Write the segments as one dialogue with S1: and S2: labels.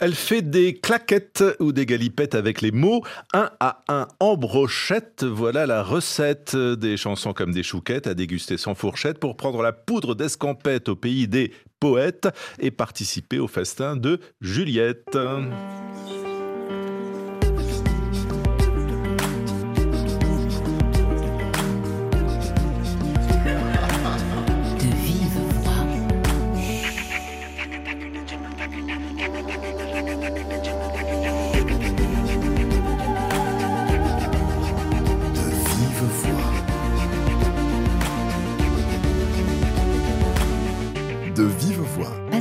S1: Elle fait des claquettes ou des galipettes avec les mots un à un en brochette. Voilà la recette des chansons comme des chouquettes à déguster sans fourchette pour prendre la poudre d'escampette au pays des poètes et participer au festin de Juliette.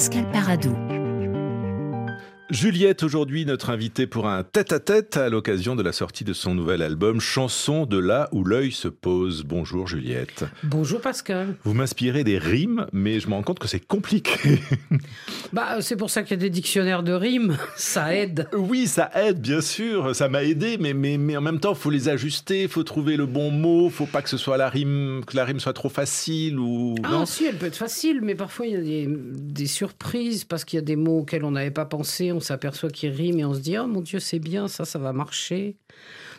S2: Pascal Paradou.
S1: Juliette, aujourd'hui notre invitée pour un tête-à-tête -à, l'occasion de la sortie de son nouvel album Chanson de là où l'œil se pose. Bonjour Juliette.
S3: Bonjour Pascal.
S1: Vous m'inspirez des rimes, mais je me rends compte que c'est compliqué.
S3: Bah, c'est pour ça qu'il y a des dictionnaires de rimes, ça aide.
S1: Oui, ça aide, bien sûr, ça m'a aidé, mais, mais, mais en même temps, il faut les ajuster, il faut trouver le bon mot, faut pas que ce soit la rime, que la rime soit trop facile ou...
S3: Ah si, elle peut être facile, mais parfois il y a des, des surprises, parce qu'il y a des mots auxquels on n'avait pas pensé, on s'aperçoit qu'il rime et on se dit oh mon Dieu c'est bien ça ça va marcher.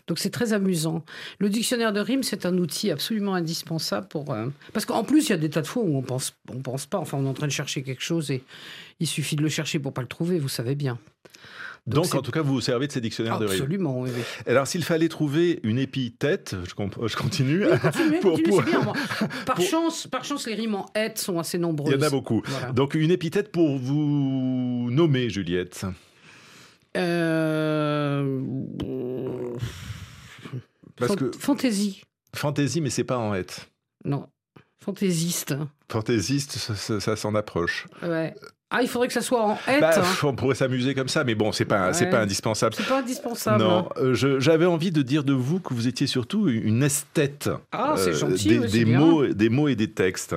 S3: Donc c'est très amusant. Le dictionnaire de rimes c'est un outil absolument indispensable pour euh, parce qu'en plus il y a des tas de fois où on pense on pense pas enfin on est en train de chercher quelque chose et il suffit de le chercher pour pas le trouver vous savez bien.
S1: Donc, en tout cas, vous vous servez de ces dictionnaires de rimes.
S3: Absolument, oui,
S1: Alors, s'il fallait trouver une épithète, je, je continue.
S3: bien, Par, chance, par chance, les rimes en êtes sont assez nombreuses.
S1: Il y en a beaucoup. Donc, une épithète pour vous nommer, Juliette. Euh...
S3: Parce que... Fantaisie.
S1: Fantaisie, mais c'est pas en êtes.
S3: Non. Fantaisiste.
S1: Fantaisiste, ça, s'en approche.
S3: Ouais. Ah, il faudrait que ça soit en hête.
S1: Bah, hein. On pourrait s'amuser comme ça, mais bon, c'est pas, c'est pas indispensable.
S3: C'est pas indispensable.
S1: Non, euh, j'avais envie de dire de vous que vous étiez surtout une esthète.
S3: Ah, c'est euh, gentil.
S1: Des, des mots, des mots et des textes.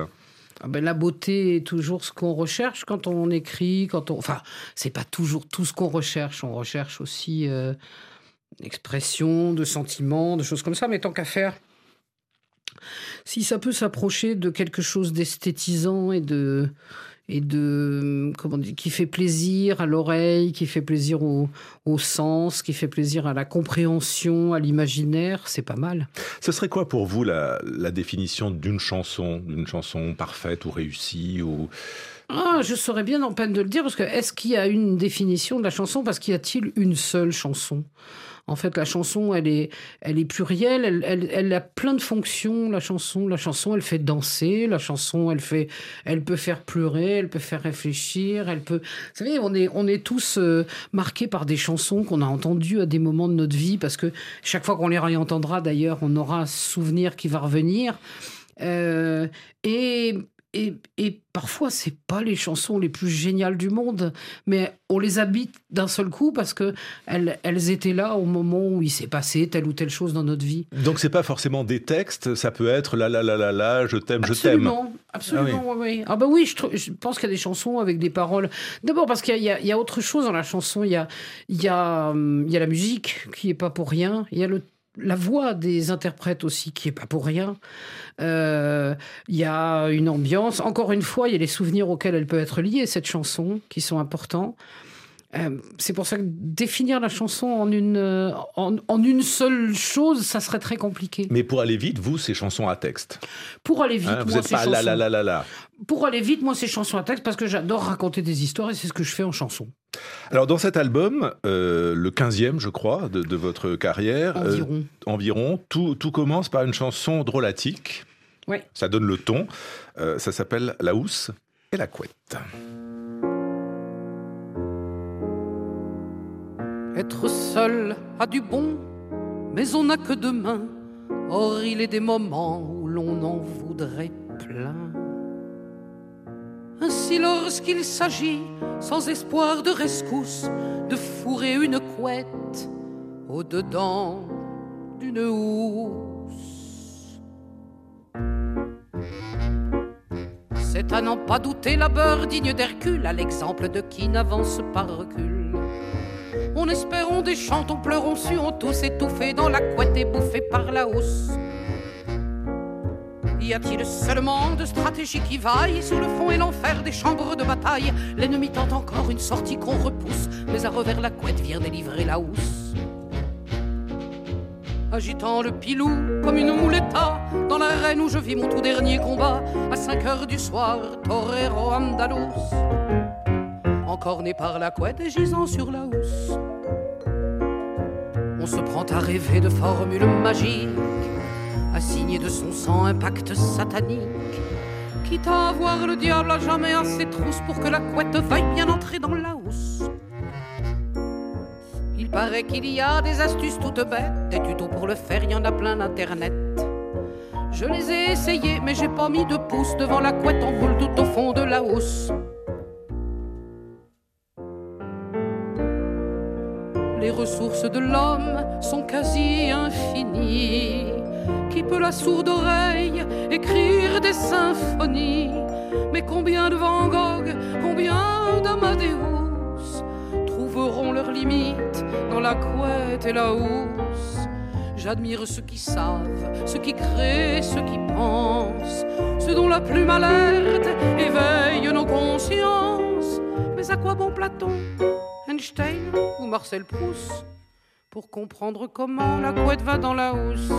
S3: Ah ben, la beauté est toujours ce qu'on recherche quand on écrit, quand on. Enfin, c'est pas toujours tout ce qu'on recherche. On recherche aussi euh, expression de sentiments, de choses comme ça. Mais tant qu'à faire, si ça peut s'approcher de quelque chose d'esthétisant et de et de comment dire, qui fait plaisir à l'oreille, qui fait plaisir au, au, sens, qui fait plaisir à la compréhension, à l'imaginaire, c'est pas mal.
S1: Ce serait quoi pour vous la, la définition d'une chanson, d'une chanson parfaite ou réussie ou
S3: ah, je serais bien en peine de le dire parce que est-ce qu'il y a une définition de la chanson parce qu'il y a-t-il une seule chanson? En fait, la chanson, elle est, elle est plurielle, elle, elle, elle, a plein de fonctions, la chanson. La chanson, elle fait danser, la chanson, elle, fait, elle peut faire pleurer, elle peut faire réfléchir, elle peut... Vous savez, on est, on est tous euh, marqués par des chansons qu'on a entendues à des moments de notre vie, parce que chaque fois qu'on les réentendra, d'ailleurs, on aura un souvenir qui va revenir. Euh, et et, et, parfois, c'est pas les chansons les plus géniales du monde, mais on les habite d'un seul coup parce que elles, elles, étaient là au moment où il s'est passé telle ou telle chose dans notre vie.
S1: Donc c'est pas forcément des textes, ça peut être la la la la la, je t'aime, je t'aime.
S3: Absolument, absolument, ah oui. oui. Ah bah oui, je, je pense qu'il y a des chansons avec des paroles. D'abord parce qu'il y, y, y, a autre chose dans la chanson. Il y a, il y a, hum, il y a la musique qui est pas pour rien. Il y a le la voix des interprètes aussi, qui est pas pour rien. Euh, il y a une ambiance. Encore une fois, il y a les souvenirs auxquels elle peut être liée, cette chanson, qui sont importants. Euh, c'est pour ça que définir la chanson en une, euh, en, une seule chose, ça serait très compliqué.
S1: Mais pour aller vite, vous, c'est chansons à texte.
S3: Pour aller vite, hein,
S1: vous n'êtes pas là, là, là, là, là.
S3: Pour aller vite, moi, c'est chansons à texte parce que j'adore raconter des histoires et c'est ce que je fais en chanson.
S1: Alors, dans cet album, euh, le 15e, je crois, de, votre carrière,
S3: environ,
S1: environ tout, tout, commence par une chanson drôlatique.
S3: Oui.
S1: Ça donne le ton. ça s'appelle La housse et la couette.
S4: Être seul a du bon, mais on n'a que deux mains. Or, il est des moments où l'on en voudrait plein. Ainsi, lorsqu'il s'agit, sans espoir de rescousse, de fourrer une couette au-dedans d'une housse. C'est à n'en pas douter la beurre digne d'Hercule, à l'exemple de qui n'avance pas recul. On espère, des chants, on pleure, on sue, on tous étouffés dans la couette et bouffés par la hausse. Y a-t-il seulement de stratégie qui vaille sous le fond et l'enfer des chambres de bataille? L'ennemi tente encore une sortie qu'on repousse, mais à revers la couette vient délivrer la housse. Agitant le pilou comme une mouletta dans l'arène où je vis mon tout dernier combat à 5 heures du soir, torero andalous. Encore né par la couette et gisant sur la housse. On se prend à rêver de formules magiques, à signer de son sang un pacte satanique. Quitte à avoir le diable à jamais à ses trousses pour que la couette veuille bien entrer dans la housse. Il paraît qu'il y a des astuces toutes bêtes, des tutos pour le faire, il y en a plein d'internet. Je les ai essayés, mais j'ai pas mis de pouce devant la couette en boule tout au fond de la housse. Les ressources de l'homme sont quasi infinies. Qui peut la sourde oreille écrire des symphonies? Mais combien de Van Gogh, combien d'Amadeus trouveront leurs limites dans la couette et la housse? J'admire ceux qui savent, ceux qui créent, ceux qui pensent, ceux dont la plume alerte éveille nos consciences. Mais à quoi bon Platon? Einstein ou Marcel Proust pour comprendre comment la couette va dans la housse.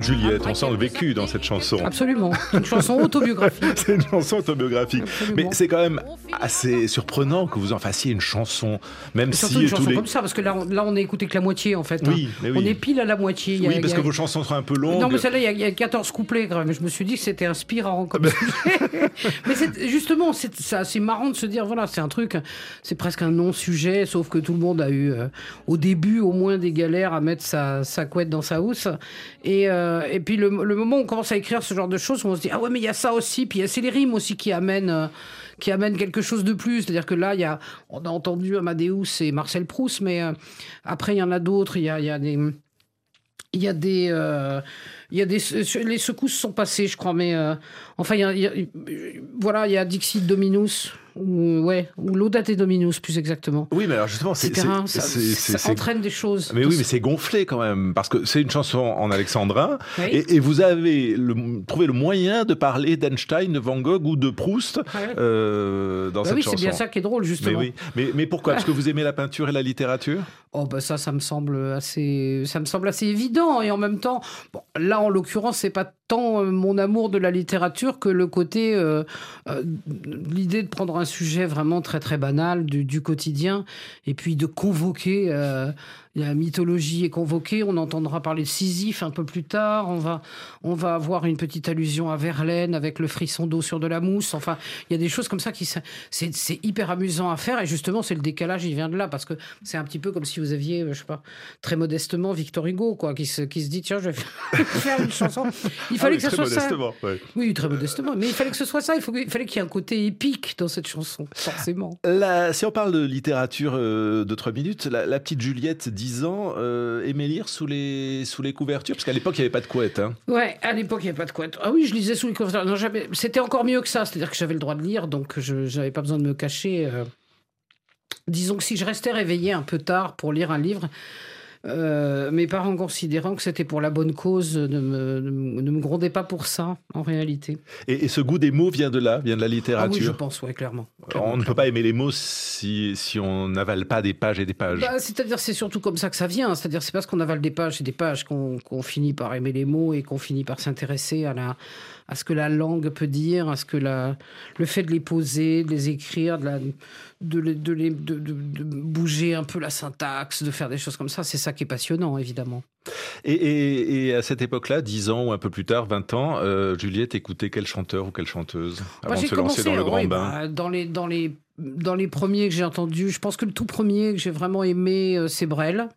S1: Juliette, on sent le vécu dans cette chanson.
S3: Absolument. Une chanson autobiographique.
S1: c'est une chanson autobiographique. Mais c'est quand même assez surprenant que vous en fassiez une chanson, même si
S3: une chanson comme ça, parce que là, on, là, on est écouté que la moitié en fait.
S1: Hein. Oui, mais oui.
S3: On est pile à la moitié.
S1: oui, parce que vos chansons sont un peu longues.
S3: Non, mais celle-là, il, y, a 14 couplets quand même. Je me suis dit que c'était inspirant comme Mais justement, c'est marrant de se dire, voilà, c'est un truc, c'est presque un non-sujet, sauf que tout le monde a eu, euh, au début, au moins des galères à mettre sa, sa couette dans sa housse. Et. Euh, et puis le, moment où on commence à écrire ce genre de choses, on se dit ah ouais mais il y a ça aussi, puis c'est les rimes aussi qui amènent euh, qui amènent quelque chose de plus. C'est-à-dire que là, y a, on a entendu Amadeus et Marcel Proust, mais euh, après il y en a d'autres. Il y a, y a des il y a des euh, il y a des les secousses sont passées je crois mais enfin il y a, voilà il y a Dixit Dominus ou, ouais, ou Laudate Dominus, plus exactement.
S1: Oui, mais alors justement, c'est,
S3: ça, entraîne des choses.
S1: Mais oui, mais c'est gonflé quand même, parce que c'est une chanson en alexandrin, et, vous avez trouvé le moyen de parler d'Einstein, de Van Gogh ou de Proust euh, dans bah cette
S3: oui,
S1: chanson.
S3: Oui, c'est bien ça qui est drôle, justement.
S1: Mais, oui. mais, mais pourquoi? Parce que vous aimez la peinture et la littérature?
S3: Oh, bah ça, ça me semble assez, ça me semble assez évident, et en même temps, là, en l'occurrence, c'est pas tant euh, mon amour de la littérature que le côté, euh, l'idée de prendre un sujet vraiment très très banal du, quotidien et puis de convoquer euh, la mythologie est convoquée. On entendra parler de Sisyphe un peu plus tard. On va, on va avoir une petite allusion à Verlaine avec le frisson d'eau sur de la mousse. Enfin, il y a des choses comme ça qui c'est hyper amusant à faire. Et justement, c'est le décalage, il vient de là parce que c'est un petit peu comme si vous aviez, euh, je sais pas, très modestement Victor Hugo, quoi, qui se, qui se dit tiens, je vais faire une chanson. Il fallait
S1: ah
S3: que ce soit
S1: ça.
S3: Oui, très modestement. Mais il fallait que ce soit ça. Il, faut, il fallait qu'il y ait un côté épique dans cette chanson, forcément.
S1: si on parle de littérature euh, de trois minutes, la, la petite Juliette dit 10 ans, euh, aimait lire sous les, sous les couvertures Parce qu'à l'époque, il n'y avait pas de couette. Hein.
S3: Ouais, à l'époque, il n'y avait pas de couette. Ah oui, je lisais sous les couvertures. Non, C'était encore mieux que ça. C'est-à-dire que j'avais le droit de lire, donc je n'avais pas besoin de me cacher. Euh. Disons que si je restais réveillé un peu tard pour lire un livre, euh, mes parents considérant que c'était pour la bonne cause, ne me, ne me pas pour ça, en réalité.
S1: Et, ce goût des mots vient de là, vient de la littérature
S3: ah oui, je pense, oui, clairement.
S1: on ne peut pas aimer les mots si, si on n'avale pas des pages et des pages.
S3: Bah, c'est-à-dire, c'est surtout comme ça que ça vient. C'est-à-dire, c'est parce qu'on avale des pages et des pages qu'on finit par aimer les mots et qu'on finit par s'intéresser à la à ce que la langue peut dire, à ce que la, le fait de les poser, de les écrire, de, la, de, de, les, de, de, bouger un peu la syntaxe, de faire des choses comme ça, c'est ça qui est passionnant, évidemment.
S1: Et, et, à cette époque-là, 10 ans ou un peu plus tard, 20 ans, euh, Juliette écoutait quel chanteur ou quelle chanteuse avant de se lancer dans le grand bain?
S3: bah, dans, les, dans, les, dans les premiers que j'ai entendus, je pense que le tout premier que j'ai vraiment aimé, euh, c'est Brel.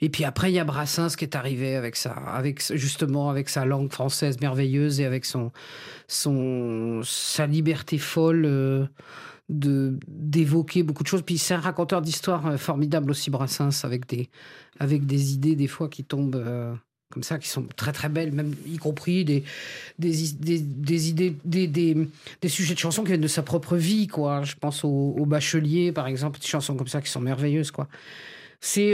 S3: Et puis après, il y a Brassens qui est arrivé avec ça, avec justement avec sa langue française merveilleuse et avec son, son sa liberté folle euh, de d'évoquer beaucoup de choses. Puis c'est un raconteur d'histoire euh, formidable aussi, Brassens, avec des avec des idées des fois qui tombent. Euh, comme ça, qui sont très très belles, même y compris des, des, des, idées, des, des, sujets de chansons qui viennent de sa propre vie, quoi. Je pense au, Bachelier, par exemple, des chansons comme ça qui sont merveilleuses, quoi. C'est.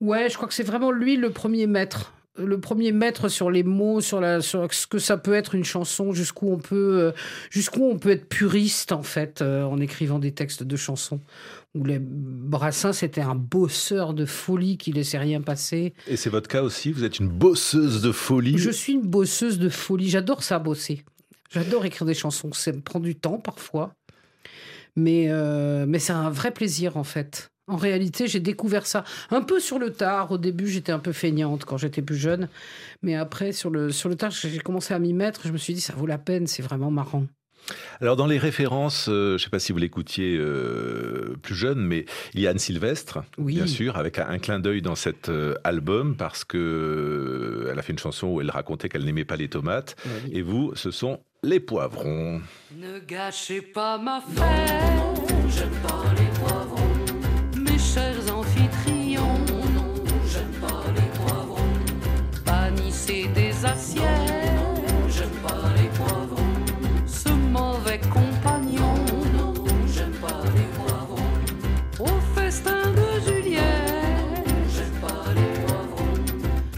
S3: Ouais, je crois que c'est vraiment lui le premier maître le premier maître sur les mots, sur, la, sur ce que ça peut être une chanson, jusqu'où on peut, euh, jusqu'où on peut être puriste en fait euh, en écrivant des textes de chansons. Où les Brassens c'était un bosseur de folie qui laissait rien passer.
S1: Et c'est votre cas aussi Vous êtes une bosseuse de folie
S3: Je suis une bosseuse de folie. J'adore ça bosser. J'adore écrire des chansons. Ça me prend du temps parfois, mais euh, mais c'est un vrai plaisir en fait. En réalité, j'ai découvert ça un peu sur le tard. Au début, j'étais un peu feignante quand j'étais plus jeune. Mais après, sur le, sur le tard, j'ai commencé à m'y mettre. Je me suis dit, ça vaut la peine, c'est vraiment marrant.
S1: Alors dans les références, euh, je ne sais pas si vous l'écoutiez euh, plus jeune, mais il y a Anne Sylvestre,
S3: Oui.
S1: bien sûr, avec un, un clin d'œil dans cet euh, album parce que euh, elle a fait une chanson où elle racontait qu'elle n'aimait pas les tomates. Et vous, ce sont les poivrons.
S4: Ne gâchez pas ma fête, j'aime pas les poivrons. Des assiettes, j'aime pas les poivrons. Ce mauvais compagnon, non, j'aime pas les poivrons. Au festin de Juliette, j'aime pas les poivrons.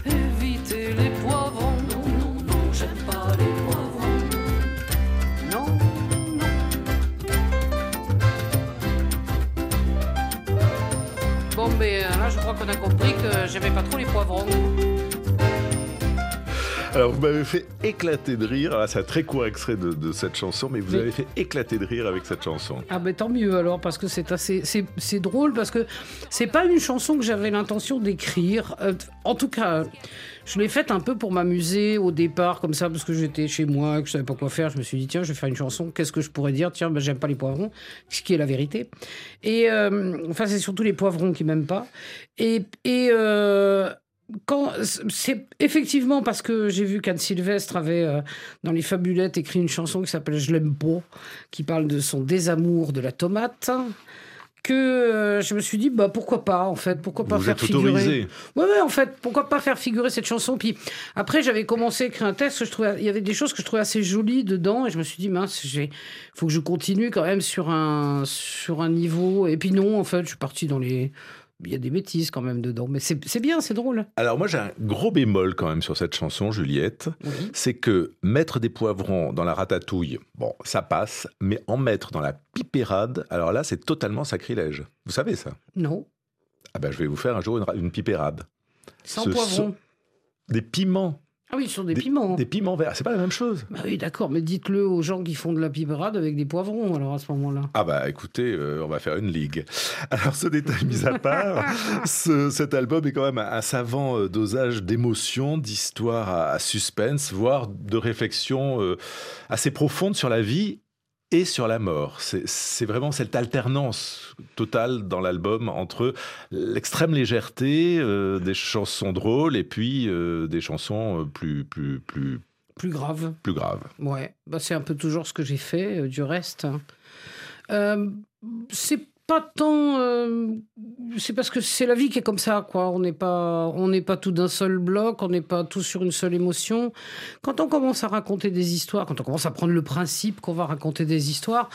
S4: Évitez les poivrons, non, non, non, j'aime pas les poivrons. Non, non. Bon, mais euh, là, je crois qu'on a compris que j'aimais pas trop les poivrons.
S1: Alors vous m'avez fait éclater de rire. Ah, C'est un très court extrait de, de cette chanson, mais vous
S3: Oui.
S1: avez fait éclater de rire avec cette chanson.
S3: Ah ben tant mieux alors parce que c'est assez c'est c'est drôle parce que c'est pas une chanson que j'avais l'intention d'écrire Euh, en tout cas je l'ai faite un peu pour m'amuser au départ comme ça parce que j'étais chez moi que je savais pas quoi faire je me suis dit tiens je vais faire une chanson qu'est-ce que je pourrais dire? Tiens ben j'aime pas les poivrons ce qui est la vérité et euh, enfin c'est surtout les poivrons qui m'aiment pas et et euh, c'est effectivement parce que j'ai vu qu'Anne Sylvestre avait euh, dans les fabulettes écrit une chanson qui s'appelle Je l'aime pas, qui parle de son désamour de la tomate, que euh, je me suis dit bah pourquoi pas en fait, pourquoi pas
S1: vous
S3: faire
S1: êtes
S3: figurer. Ouais, ouais, en fait, pourquoi pas faire figurer cette chanson Puis après, j'avais commencé à écrire un texte que je trouvais, il y avait des choses que je trouvais assez jolies dedans, et je me suis dit mince, j'ai, faut que je continue quand même sur un sur un niveau. Et puis non, en fait, je suis parti dans les, il y a des bêtises quand même dedans, mais c'est bien, c'est drôle.
S1: Alors moi j'ai un gros bémol quand même sur cette chanson, Juliette.
S3: Oui.
S1: C'est que mettre des poivrons dans la ratatouille, bon, ça passe, mais en mettre dans la pipérade, alors là c'est totalement sacrilège. Vous savez ça?
S3: Non,
S1: Ah ben je vais vous faire un jour une, ra- une pipérade.
S3: sans
S1: Ce
S3: poivron.
S1: sont Des piments.
S3: Ah oui, sur des, piments.
S1: Des piments verts, c'est pas la même chose.
S3: Bah oui, d'accord, mais dites-le aux gens qui font de la piperade avec des poivrons, alors à ce moment-là.
S1: Ah bah écoutez, euh, on va faire une ligue. Alors ce détail mis à part, ce- cet album est quand même un, un savant euh, dosage d'émotions, d'histoires à, à suspense, voire de réflexions euh, assez profondes sur la vie et sur la mort. C'est- vraiment cette alternance totale dans l'album entre l'extrême légèreté euh, des chansons drôles et puis euh, des chansons euh, plus, plus, plus,
S3: Plus grave.
S1: plus graves.
S3: Ouais, bah, c'est un peu toujours ce que j'ai fait, euh, du reste. C'est pas tant. euh, c'est parce que c'est la vie qui est comme ça, quoi. On n'est pas, tout d'un seul bloc, on n'est pas tous sur une seule émotion. Quand on commence à raconter des histoires, quand on commence à prendre le principe qu'on va raconter des histoires,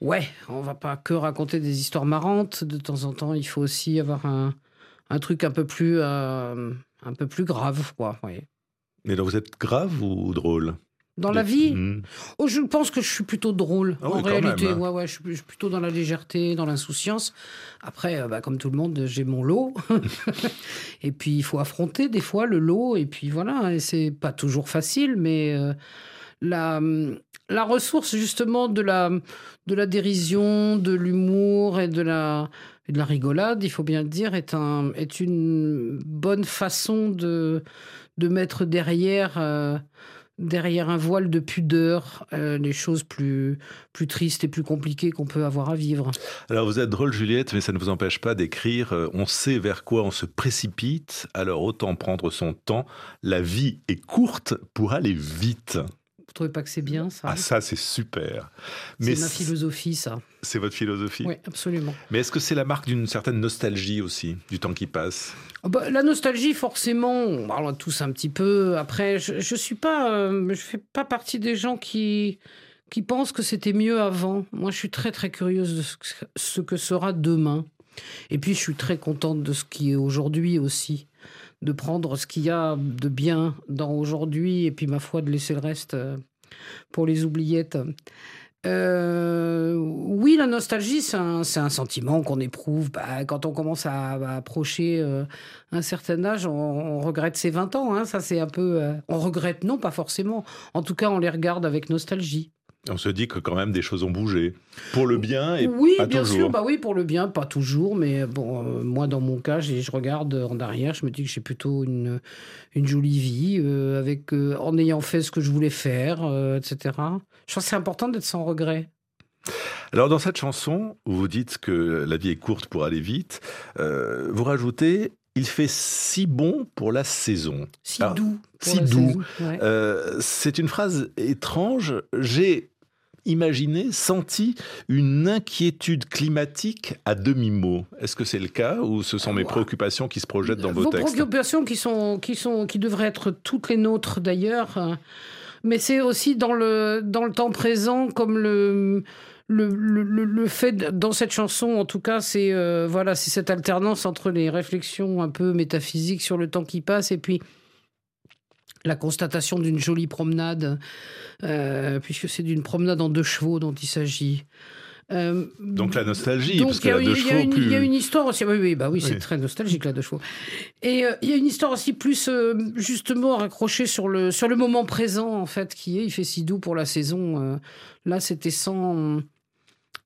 S3: ouais, on va pas que raconter des histoires marrantes. De temps en temps, il faut aussi avoir un, truc un peu plus, euh, un peu plus grave, quoi. ouais.
S1: Mais donc vous êtes grave ou drôle?
S3: Dans la vie,
S1: Hmm.
S3: Oh, je pense que je suis plutôt drôle
S1: Ah
S3: en
S1: oui,
S3: réalité.
S1: même, hein.
S3: Ouais, ouais, je suis, plutôt dans la légèreté, dans l'insouciance. Après, euh, bah, comme tout le monde, j'ai mon lot. et puis, il faut affronter des fois le lot. Et puis voilà, et c'est pas toujours facile, mais euh, la, la ressource justement de la, de la dérision, de l'humour et de la, et de la rigolade, il faut bien le dire, est, un, est une bonne façon de, de mettre derrière. euh, derrière un voile de pudeur euh, les choses plus, plus tristes et plus compliquées qu'on peut avoir à vivre.
S1: Alors vous êtes drôle Juliette, mais ça ne vous empêche pas d'écrire euh, On sait vers quoi on se précipite, alors autant prendre son temps. La vie est courte pour aller vite.
S3: Trouvez pas que c'est bien ça
S1: Ah ça c'est super.
S3: C'est ma philosophie ça.
S1: c'est votre philosophie.
S3: Oui, absolument.
S1: Mais est-ce que c'est la marque d'une certaine nostalgie aussi, du temps qui passe?
S3: Ah bah, la nostalgie, forcément, on parle tous un petit peu. Après, je, je suis pas, euh, je fais pas partie des gens qui qui pensent que c'était mieux avant. Moi, je suis très très curieuse de ce que, ce que sera demain. Et puis, je suis très contente de ce qui est aujourd'hui aussi. de prendre ce qu'il y a de bien dans aujourd'hui et puis ma foi de laisser le reste pour les oubliettes. Euh, oui, la nostalgie, c'est un, sentiment qu'on éprouve bah, quand on commence à, approcher euh, un certain âge. On, regrette ses 20 ans. Hein, ça, c'est un peu. Euh, on regrette, non, pas forcément. En tout cas, on les regarde avec nostalgie.
S1: On se dit que quand même des choses ont bougé pour le bien et
S3: oui,
S1: pas
S3: bien
S1: toujours.
S3: sûr, bah oui pour le bien, pas toujours, mais bon, euh, moi dans mon cas, je regarde en arrière, je me dis que j'ai plutôt une, une jolie vie euh, avec euh, en ayant fait ce que je voulais faire, etc. Je pense que c'est important d'être sans regret.
S1: Alors dans cette chanson, vous dites que la vie est courte pour aller vite, vous rajoutez il fait si bon pour la saison.
S3: Si doux.
S1: Si doux. c'est une phrase étrange. J'ai imaginé, senti une inquiétude climatique à demi-mot. Est-ce que c'est le cas ou ce sont mes préoccupations qui se projettent dans vos,
S3: vos
S1: textes
S3: préoccupations qui, sont, qui, sont, qui devraient être toutes les nôtres d'ailleurs. Mais c'est aussi dans le, dans le temps présent comme le... Le, le, le, fait dans cette chanson, en tout cas, c'est euh, voilà, c'est cette alternance entre les réflexions un peu métaphysiques sur le temps qui passe et puis la constatation d'une jolie promenade, euh, puisque c'est d'une promenade en deux chevaux dont il s'agit.
S1: Euh, donc la nostalgie, parce que
S3: la
S1: deux chevaux.
S3: Il y a une histoire aussi. Oui, oui, bah oui, c'est très nostalgique la deux chevaux. Et euh, il y a une histoire aussi plus justement raccrochée sur le sur le moment présent en fait, qui est il fait si doux pour la saison. là, c'était sans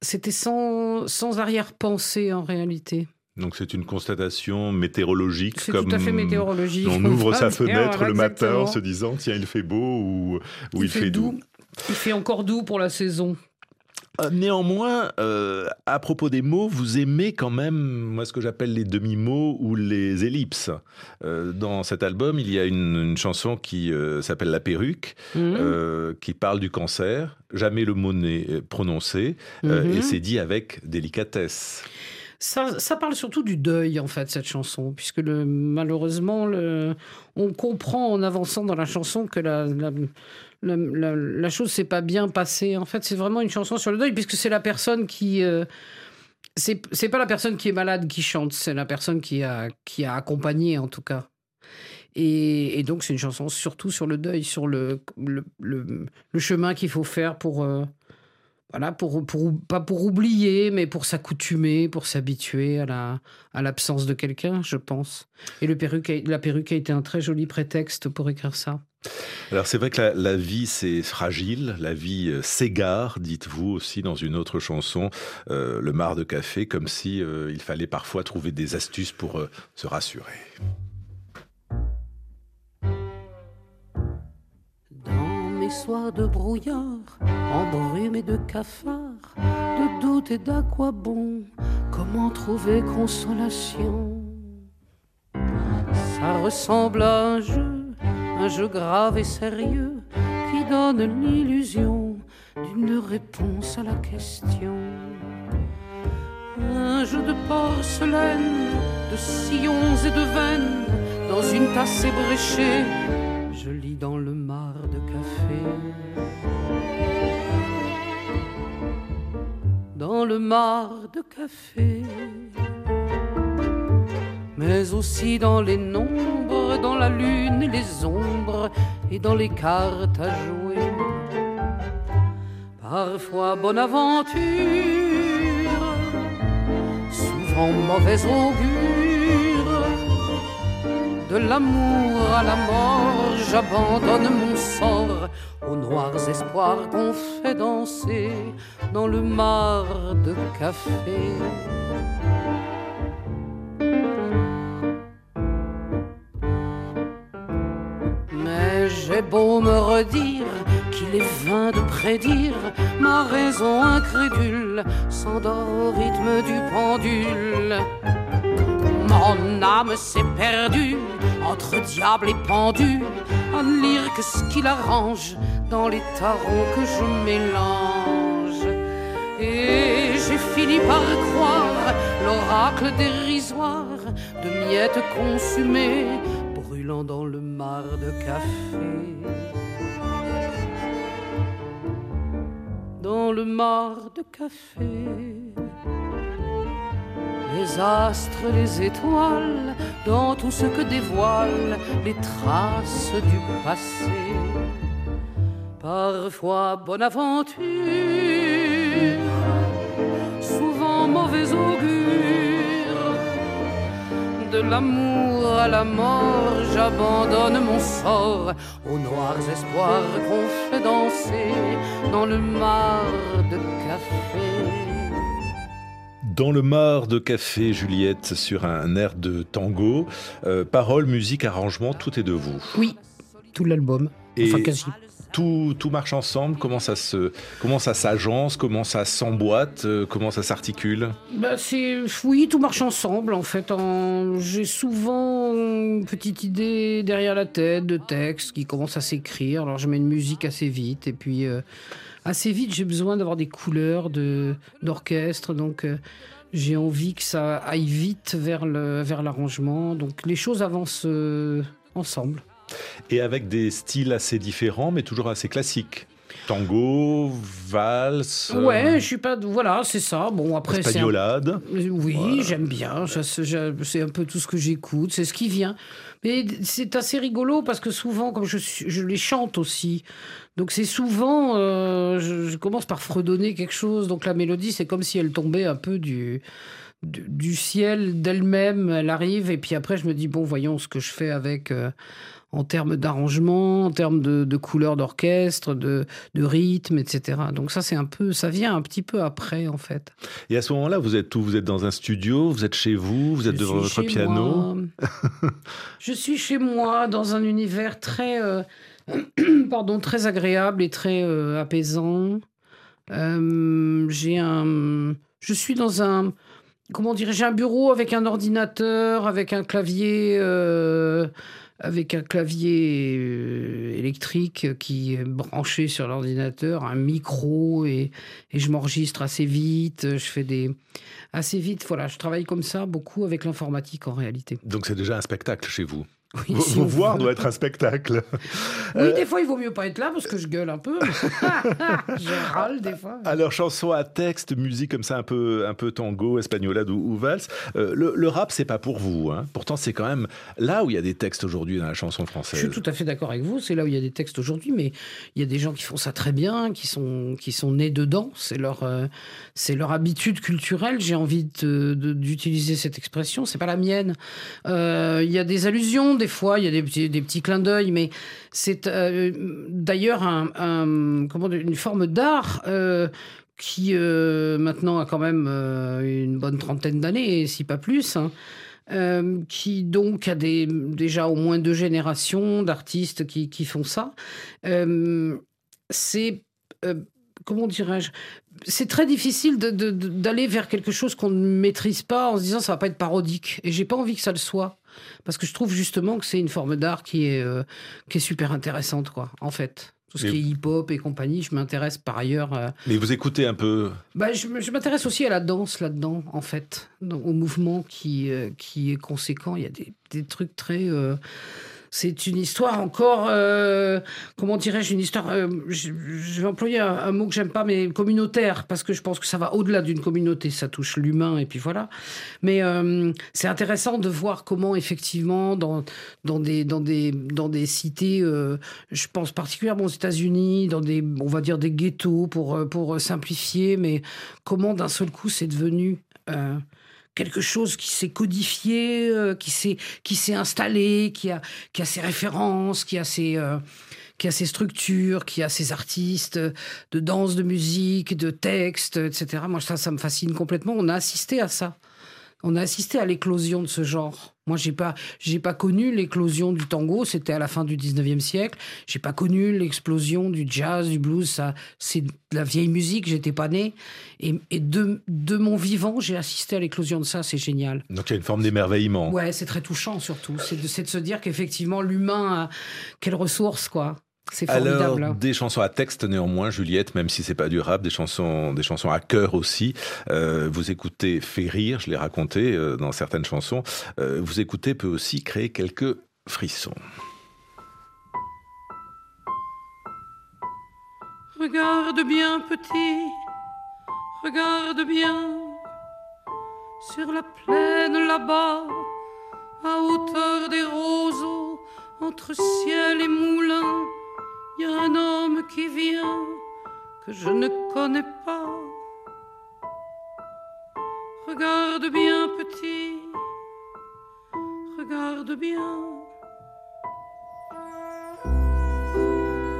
S3: c'était sans sans arrière-pensée en réalité.
S1: Donc c'est une constatation météorologique.
S3: C'est tout à fait météorologique.
S1: On ouvre sa fenêtre le matin en se disant tiens il fait beau ou, il, fait, doux.
S3: Il fait encore doux pour la saison.
S1: Euh, néanmoins, euh, à propos des mots, vous aimez quand même, moi, ce que j'appelle les demi-mots ou les ellipses. Euh, dans cet album, il y a une, chanson qui s'appelle La perruque, mhm. qui parle du cancer. Jamais le mot n'est prononcé, mhm. et c'est dit avec délicatesse.
S3: Ça, parle surtout du deuil, en fait, cette chanson, puisque malheureusement, on comprend en avançant dans la chanson que la, la, la, chose s'est pas bien passée. En fait, c'est vraiment une chanson sur le deuil, puisque c'est la personne qui. Euh, c'est pas la personne qui est malade qui chante, c'est la personne qui a, qui a accompagné, en tout cas. Et, donc, c'est une chanson surtout sur le deuil, sur le, chemin qu'il faut faire pour. Euh, voilà, pour, pour, pas pour oublier, mais pour s'accoutumer, pour s'habituer à, la, à l'absence de quelqu'un, je pense. Et le perruque la perruque a été un très joli prétexte pour écrire ça.
S1: Alors c'est vrai que la, vie c'est fragile, la vie euh, s'égare, dites-vous aussi dans une autre chanson, euh, le mar de café, comme si euh, il fallait parfois trouver des astuces pour se rassurer.
S4: Soirs de brouillard, et de cafards, de doute et d'aquabon, comment trouver consolation? Ça ressemble à un jeu, un jeu grave et sérieux, qui donne l'illusion d'une réponse à la question. Un jeu de porcelaine, de sillons et de veines, dans une tasse ébréchée, je lis dans le mar de Dans le mar de café. Mais aussi dans les nombres, dans la lune et les ombres, et dans les cartes à jouer. Parfois bonne aventure, souvent mauvaise augure de l'amour à la mort, j'abandonne mon sort aux noirs espoirs qu'on fait danser dans le mar de café. Mais j'ai beau me redire qu'il est vain de prédire, ma raison incrédule s'endort au rythme du pendule. Mon âme s'est perdue entre diable et pendu, à ne lire que ce qui l'arrange dans les tarots que je mélange. Et j'ai fini par croire l'oracle dérisoire de miettes consumées brûlant dans le mar de café. Dans le mar de café les astres, les étoiles, dans tout ce que dévoilent les traces du passé. Parfois bonne aventure, souvent mauvais augure. De l'amour à la mort, j'abandonne mon sort aux noirs espoirs qu'on fait danser dans le mar de café.
S1: Dans le mar de café, Juliette, sur un air de tango. Euh, paroles, musique, arrangement, tout est de vous.
S3: Oui, tout l'album.
S1: Et
S3: enfin, quasi.
S1: Tout, tout marche ensemble Comment ça se, comment ça s'agence? Comment ça s'emboîte? Euh, Comment ça s'articule?
S3: Bah, c'est oui, tout marche ensemble en fait. En... J'ai souvent une petite idée derrière la tête de texte qui commence à s'écrire. Alors je mets une musique assez vite et puis euh, assez vite j'ai besoin d'avoir des couleurs de d'orchestre donc. Euh, j'ai envie que ça aille vite vers le vers l'arrangement. Donc les choses avancent euh, ensemble.
S1: Et avec des styles assez différents, mais toujours assez classiques. Tango, valse. euh,
S3: Ouais, je suis pas. Voilà, c'est ça. Bon, après, c'est. un-. Oui,
S1: Voilà.
S3: j'aime bien. C'est un peu tout ce que j'écoute. C'est ce qui vient. Mais c'est assez rigolo parce que souvent, comme je, les chante aussi, donc c'est souvent, euh, je, je commence par fredonner quelque chose. Donc la mélodie, c'est comme si elle tombait un peu du, du, du ciel d'elle-même. Elle arrive et puis après, je me dis bon, voyons ce que je fais avec. euh, en termes d'arrangement, en termes de, de couleurs d'orchestre, de, de rythme, etc. Donc ça, c'est un peu, ça vient un petit peu après, en fait.
S1: Et à ce moment-là, vous êtes où? Vous êtes dans un studio? Vous êtes chez vous? Vous êtes
S3: Je
S1: devant votre piano?
S3: Je suis chez moi dans un univers très, euh, pardon, très agréable et très euh, apaisant. Euh, j'ai un, je suis dans un, comment dirais j'ai un bureau avec un ordinateur, avec un clavier, euh, avec un clavier euh, électrique qui est branché sur l'ordinateur, un micro et, et je m'enregistre assez vite. Je fais des assez vite. Voilà, je travaille comme ça beaucoup avec l'informatique en réalité.
S1: Donc c'est déjà un spectacle chez vous.
S3: Oui, si
S1: vous voir doit être un spectacle.
S3: Oui,
S1: Euh,
S3: des fois, il vaut mieux pas être là parce que je gueule un peu. je râle des fois.
S1: Alors, chanson à texte, musique comme ça, un peu, un peu tango, espagnolade ou, ou valse. Euh, le, le rap, c'est pas pour vous. hein. Pourtant, c'est quand même là où il y a des textes aujourd'hui dans la chanson
S3: Je
S1: française.
S3: suis tout à fait d'accord avec vous. C'est là où il y a des textes aujourd'hui, mais il y a des gens qui font ça très bien, qui sont, qui sont nés dedans. C'est leur, euh, c'est leur habitude culturelle. J'ai envie d'utiliser cette expression. C'est pas la mienne. Euh, Il y a des allusions, des fois, il y a des petits, des clins d'œil, mais c'est euh, d'ailleurs une forme d'art. euh, qui euh, maintenant a quand même une bonne trentaine d'années, si pas plus, hein. Qui donc a déjà au moins deux générations d'artistes qui, font ça. C'est, comment dirais-je, c'est très difficile d'aller vers quelque chose qu'on ne maîtrise pas en se disant ça va pas être parodique. Et j'ai pas envie que ça le soit. Parce que je trouve justement que c'est une forme d'art qui est, euh, qui est super intéressante, quoi, en fait. Tout ce
S1: Et-
S3: qui est hip-hop et compagnie, je m'intéresse par ailleurs. euh,
S1: Mais vous écoutez un peu.
S3: bah, je m'intéresse aussi à la danse là-dedans, en fait, au mouvement qui, euh, qui est conséquent. Il y a des, des trucs très. C'est une histoire encore, euh, comment dirais-je, une histoire. euh, je, vais employer un, mot que j'aime pas, mais communautaire, parce que je pense que ça va au-delà d'une communauté. Ça touche l'humain, et puis voilà. Mais euh, c'est intéressant de voir comment, effectivement, dans, dans, des, dans, des, dans des cités, je pense particulièrement aux États-Unis, dans des, on va dire, des ghettos, pour, pour simplifier, mais comment d'un seul coup c'est devenu. Quelque chose qui s'est codifié, euh, qui s'est qui s'est installé, qui a qui a ses références, qui a ses euh, qui a ses structures, qui a ses artistes euh, de danse, de musique, de texte, etc. Moi, ça, ça me fascine complètement. On a assisté à ça. On a assisté à l'éclosion de ce genre. Moi, j'ai pas, j'ai pas connu l'éclosion du tango. C'était à la fin du 19e siècle. J'ai pas connu l'explosion du jazz, du blues. Ça, c'est de la vieille musique. J'étais pas né. Et, et de, de mon vivant, j'ai assisté à l'éclosion de ça. C'est génial.
S1: Donc il y a une forme d'émerveillement.
S3: Ouais, c'est très touchant surtout. C'est de, de se dire qu'effectivement, l'humain a quelle ressource, quoi. C'est
S1: Alors,
S3: formidable. hein.
S1: des chansons à texte néanmoins, Juliette, même si c'est pas du rap, des chansons, des chansons à cœur aussi. Euh, vous écoutez fait rire, je l'ai raconté euh, dans certaines chansons. Euh, vous écoutez peut aussi créer quelques frissons.
S4: Regarde bien, petit, regarde bien. Sur la plaine là-bas, à hauteur des roseaux, entre ciel et moulin, un homme qui vient que je ne connais pas. Regarde bien petit, regarde bien.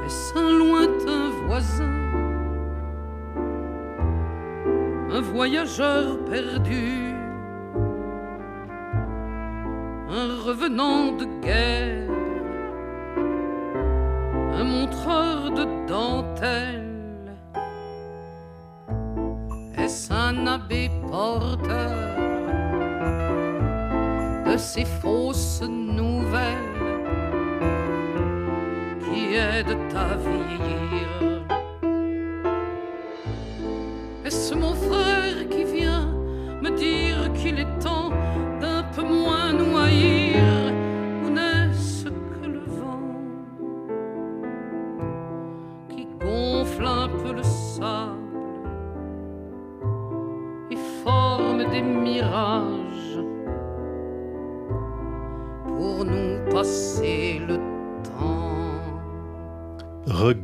S4: Est-ce un lointain voisin, un voyageur perdu, un revenant de guerre, de dentelle? Est-ce un abbé porteur de ces fausses nouvelles qui aident à vieillir? Est-ce mon frère qui vient me dire qu'il est temps d'un peu moins noyer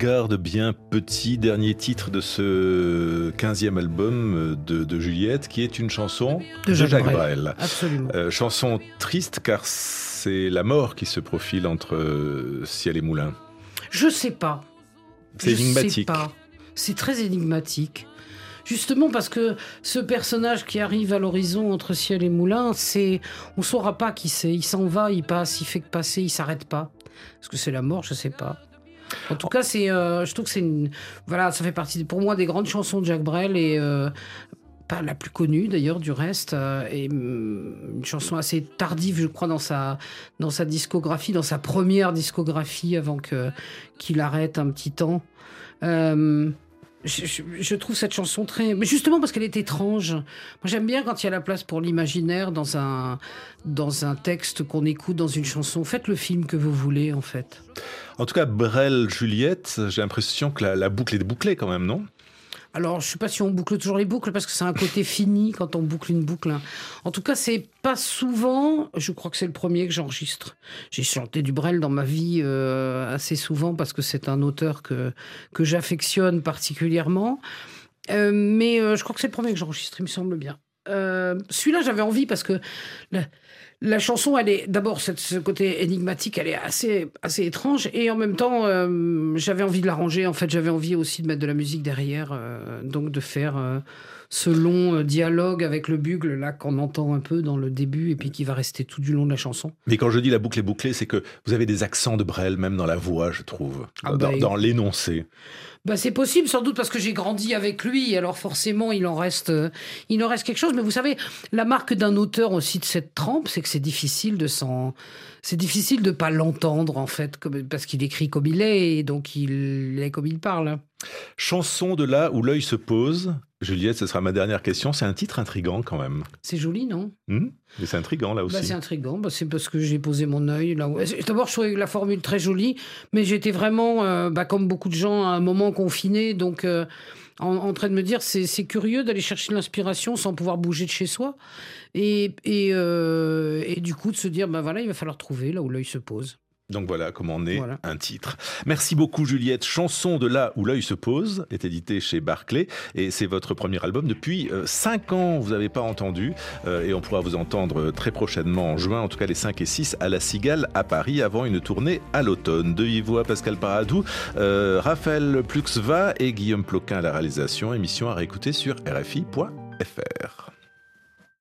S1: Regarde bien petit, dernier titre de ce 15e album de, de Juliette, qui est une chanson
S3: De Jacques Brel.
S1: Brel.
S3: Absolument.
S1: Euh, chanson triste car c'est la mort qui se profile entre euh, ciel et moulin.
S3: Je sais pas.
S1: C'est énigmatique.
S3: C'est très énigmatique. Justement parce que ce personnage qui arrive à l'horizon entre ciel et moulin, c'est on saura pas qui c'est. Il s'en va, il passe, il fait que passer, il s'arrête pas. Est-ce que c'est la mort? Je sais pas. En tout cas, c'est, euh, je trouve que c'est une, voilà, ça fait partie pour moi des grandes chansons de Jacques Brel et euh, pas la plus connue d'ailleurs du reste euh, et hum, une chanson assez tardive, je crois, dans sa dans sa discographie, dans sa première discographie avant que qu'il arrête un petit temps. Je, trouve cette chanson très. Mais justement parce qu'elle est étrange. Moi, j'aime bien quand il y a la place pour l'imaginaire dans un, dans un texte qu'on écoute, dans une chanson. Faites le film que vous voulez, en fait.
S1: En tout cas, Brel, Juliette, j'ai l'impression que la boucle est bouclée quand même, non?
S3: Alors, je sais pas si on boucle toujours les boucles parce que c'est un côté fini quand on boucle une boucle. hein. En tout cas, c'est pas souvent. Je crois que c'est le premier que j'enregistre. J'ai chanté du Brel dans ma vie euh, assez souvent parce que c'est un auteur que que j'affectionne particulièrement. Euh, mais euh, je crois que c'est le premier que j'enregistre, il me semble bien. Euh, Celui-là, j'avais envie parce que la, chanson, elle est d'abord ce côté énigmatique, elle est assez assez étrange et en même temps, euh, j'avais envie de l'arranger. En fait, j'avais envie aussi de mettre de la musique derrière, euh, donc de faire ce long euh, dialogue avec le bugle là qu'on entend un peu dans le début et puis qui va rester tout du long de la chanson.
S1: Mais quand je dis la boucle est bouclée, c'est que vous avez des accents de Brel, même dans la voix, je trouve,
S3: Ah
S1: dans,
S3: bah,
S1: dans l'énoncé.
S3: Bah, c'est possible, sans doute parce que j'ai grandi avec lui, alors forcément il en reste, euh, il en reste quelque chose. Mais vous savez, la marque d'un auteur aussi de cette trempe, c'est que c'est difficile de s'en, c'est difficile de pas l'entendre en fait, parce qu'il écrit comme il est et donc il est comme il parle.
S1: Chanson de là où l'œil se pose. Juliette, ce sera ma dernière question. C'est un titre intrigant quand même.
S3: C'est joli, non?
S1: Hmm? Mais c'est intrigant là
S3: Bah,
S1: aussi.
S3: c'est intrigant, bah, c'est parce que j'ai posé mon œil là. où- D'abord, je trouvais la formule très jolie, mais j'étais vraiment, euh, bah, comme beaucoup de gens, à un moment confiné, donc euh, en, en train de me dire, c'est curieux d'aller chercher l'inspiration sans pouvoir bouger de chez soi, et, et, euh, et du coup de se dire, bah voilà, il va falloir trouver là où l'œil se pose.
S1: Donc voilà comment naît
S3: Voilà.
S1: un titre. Merci beaucoup Juliette. Chanson de là où l'œil se pose est édité chez Barclay et c'est votre premier album depuis 5 ans. Vous n'avez pas entendu euh, et on pourra vous entendre très prochainement en juin, en tout cas les 5 et 6 à la Cigale à Paris avant une tournée à l'automne. De voix Pascal Paradou, euh, Raphaël Pluxva et Guillaume Ploquin à la réalisation. Émission à réécouter sur rfi.fr.